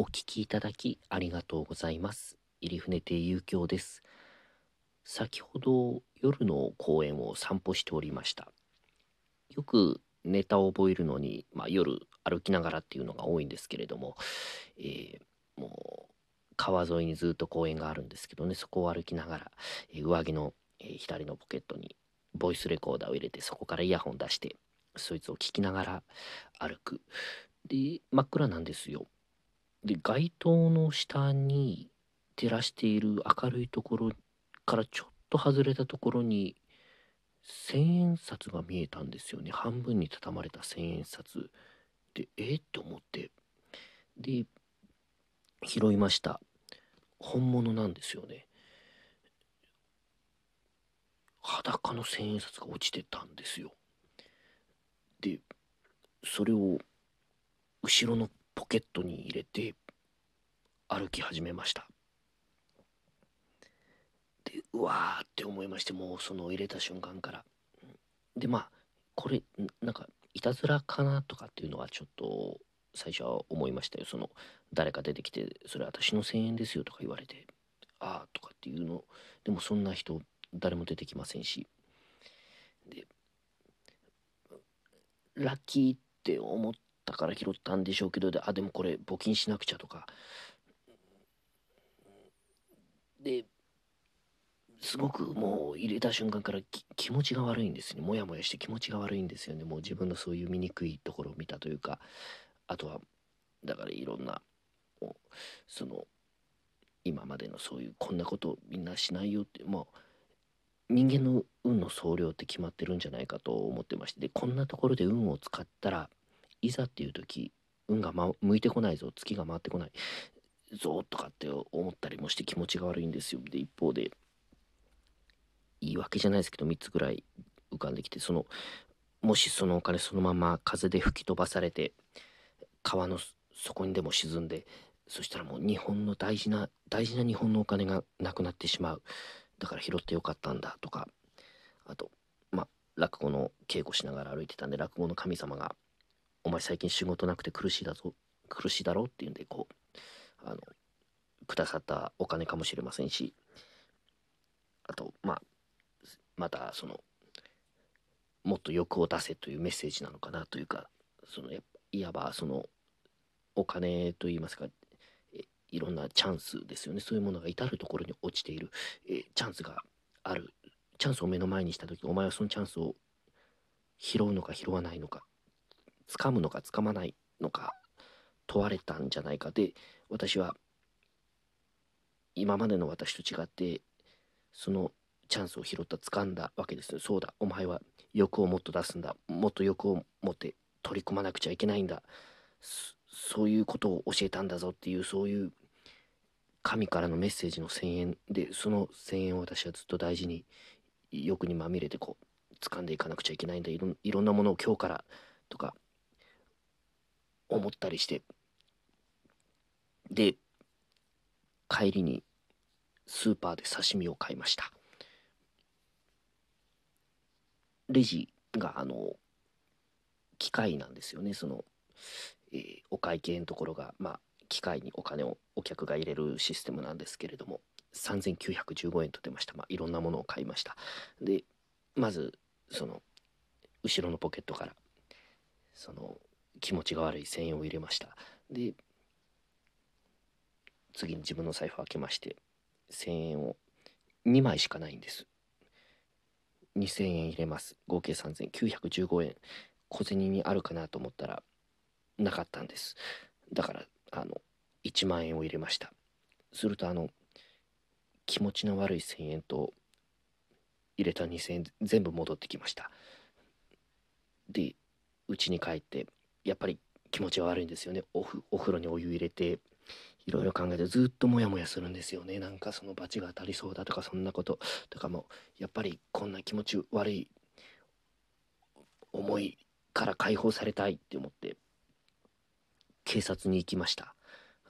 お聞きいただきありがとうございます。入船亭遊興です。先ほど夜の公園を散歩しておりました。よくネタを覚えるのに、まあ、夜歩きながらっていうのが多いんですけれども、えーもう川沿いにずっと公園があるんですけどね、そこを歩きながら、えー上着の、えー左のポケットにボイスレコーダーを入れて、そこからイヤホン出して、そいつを聞きながら歩く。で、真っ暗なんですよ。で街灯の下に照らしている明るいところからちょっと外れたところに千円札が見えたんですよね。半分に畳まれた千円札。でえっって思って。で拾いました。本物なんですよね。裸の千円札が落ちてたんですよ。でそれを後ろのポケットに入れて歩き始めました。でうわーって思いましてもうその入れた瞬間から。でまあこれなんかいたずらかなとかっていうのはちょっと最初は思いましたよ。その誰か出てきて「それ私の1,000円ですよ」とか言われて「ああ」とかっていうの。でもそんな人誰も出てきませんし。でラッキーって思ったから拾ったんでしょうけどであでもこれ募金しなくちゃとか。ですごくもう入れた瞬間からき気持ちが悪いんですね。もやもやして気持ちが悪いんですよね。もう自分のそういう醜いところを見たというか。あとはだからいろんなその今までのそういうこんなことみんなしないよってもう人間の運の総量って決まってるんじゃないかと思ってまして。でこんなところで運を使ったらいざっていう時運が、ま、向いてこないぞ月が回ってこないぞとかって思ったりもして気持ちが悪いんですよ。で一方で言い訳じゃないですけど3つぐらい浮かんできてそのもしそのお金そのまま風で吹き飛ばされて川の底にでも沈んでそしたらもう日本の大事な大事な日本のお金がなくなってしまう。だから拾ってよかったんだとかあとまあ落語の稽古しながら歩いてたんで落語の神様が「お前最近仕事なくて苦しいだぞ苦しいだろ」っていうんでこうあのくださったお金かもしれませんしあとまあまたそのもっと欲を出せというメッセージなのかなというかそのいわばそのお金といいますかいろんなチャンスですよね。そういうものが至る所に落ちているえチャンスがある。チャンスを目の前にした時お前はそのチャンスを拾うのか拾わないのか。掴むのか掴まないのか問われたんじゃないかで私は今までの私と違ってそのチャンスを拾った掴んだわけですよ。そうだお前は欲をもっと出すんだ。もっと欲を持って取り組まなくちゃいけないんだ。そういうことを教えたんだぞっていうそういう神からのメッセージの1000円でその1000円を私はずっと大事に欲にまみれてこう掴んでいかなくちゃいけないんだ。いろんなものを今日からとか思ったりして。で帰りにスーパーで刺身を買いました。レジがあの機械なんですよね。その、えーお会計のところがまあ機械にお金をお客が入れるシステムなんですけれども3915円と出ました。まあいろんなものを買いました。でまずその後ろのポケットからその気持ちが悪い1000円を入れました。で次に自分の財布を開けまして1000円を2枚しかないんです。2000円入れます。合計3915円。小銭にあるかなと思ったらなかったんです。だからあの1万円を入れました。するとあの気持ちの悪い1000円と入れた2000円全部戻ってきました。で家に帰ってやっぱり気持ちは悪いんですよね。おお風呂にお湯入れていろいろ考えてずっとモヤモヤするんですよね。なんかその罰が当たりそうだとかそんなこと。とかもやっぱりこんな気持ち悪い思いから解放されたいって思って警察に行きました。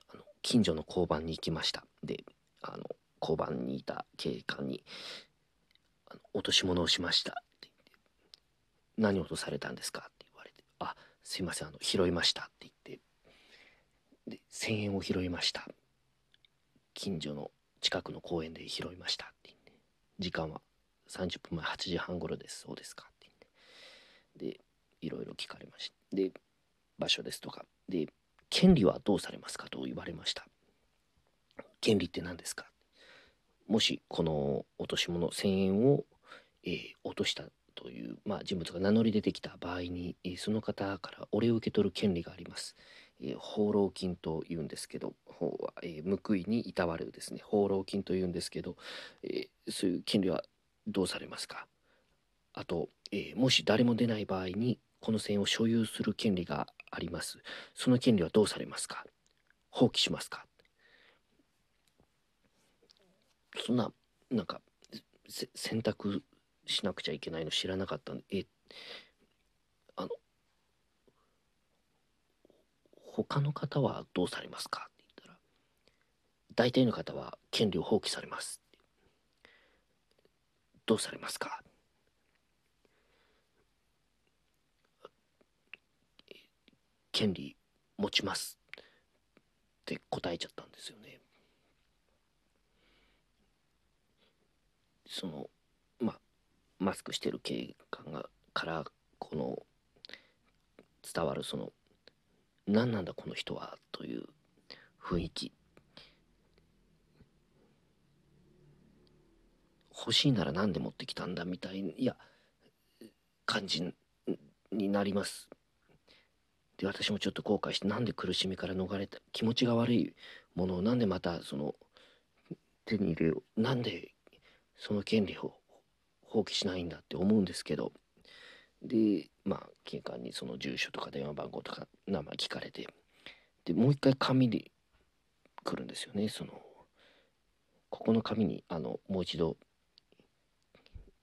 あの近所の交番に行きました。であの交番にいた警官にあの「落とし物をしました」って言って「何を落とされたんですか?」「すいませんあの拾いました」って言ってで1000円を拾いました。近所の近くの公園で拾いましたって言って時間は30分前8時半頃です。そうですかって言って。でいろいろ聞かれました。で場所ですとか。で権利はどうされますかと言われました。権利って何ですか？もしこの落とし物1000円を、えー、落としたという、まあ、人物が名乗り出てきた場合に、えー、その方からお礼を受け取る権利があります。えー、放浪金というんですけど、法は、えー、報いにいたわるですね、放浪金というんですけど、えそういう権利はどうされますか？あと、えもし誰も出ない場合に、この線を所有する権利があります。その権利はどうされますか？放棄しますか？そんな、なんか、選択しなくちゃいけないの知らなかったんで、え、あの、他の方はどうされますか？って言ったら、大体の方は権利を放棄されます。どうされますか？権利持ちますって答えちゃったんですよね。そのマスクしてる警官がからこの伝わるその何なんだこの人はという雰囲気欲しいなら何で持ってきたんだみたいいや感じになります。で私もちょっと後悔してなんで苦しみから逃れた気持ちが悪いものをなんでまたその手に入れようなんでその権利を放棄しないんだって思うんですけど。でまあ警官にその住所とか電話番号とか名前聞かれて。でもう一回紙で来るんですよね。そのここの紙にあのもう一度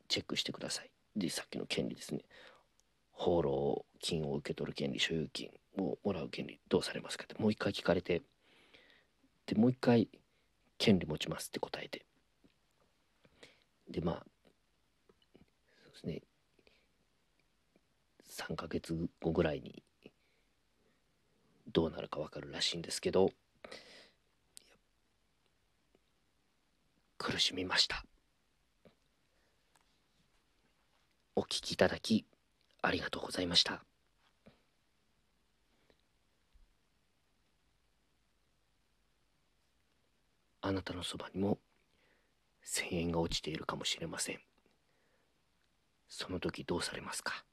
チェックしてください。でさっきの権利ですね。放浪金を受け取る権利所有金をもらう権利どうされますかって。もう一回聞かれて。でもう一回権利持ちますって答えて。でまあですね。3ヶ月後ぐらいにどうなるか分かるらしいんですけど苦しみました。お聞きいただきありがとうございました。あなたのそばにも1000円が落ちているかもしれません。その時どうされますか？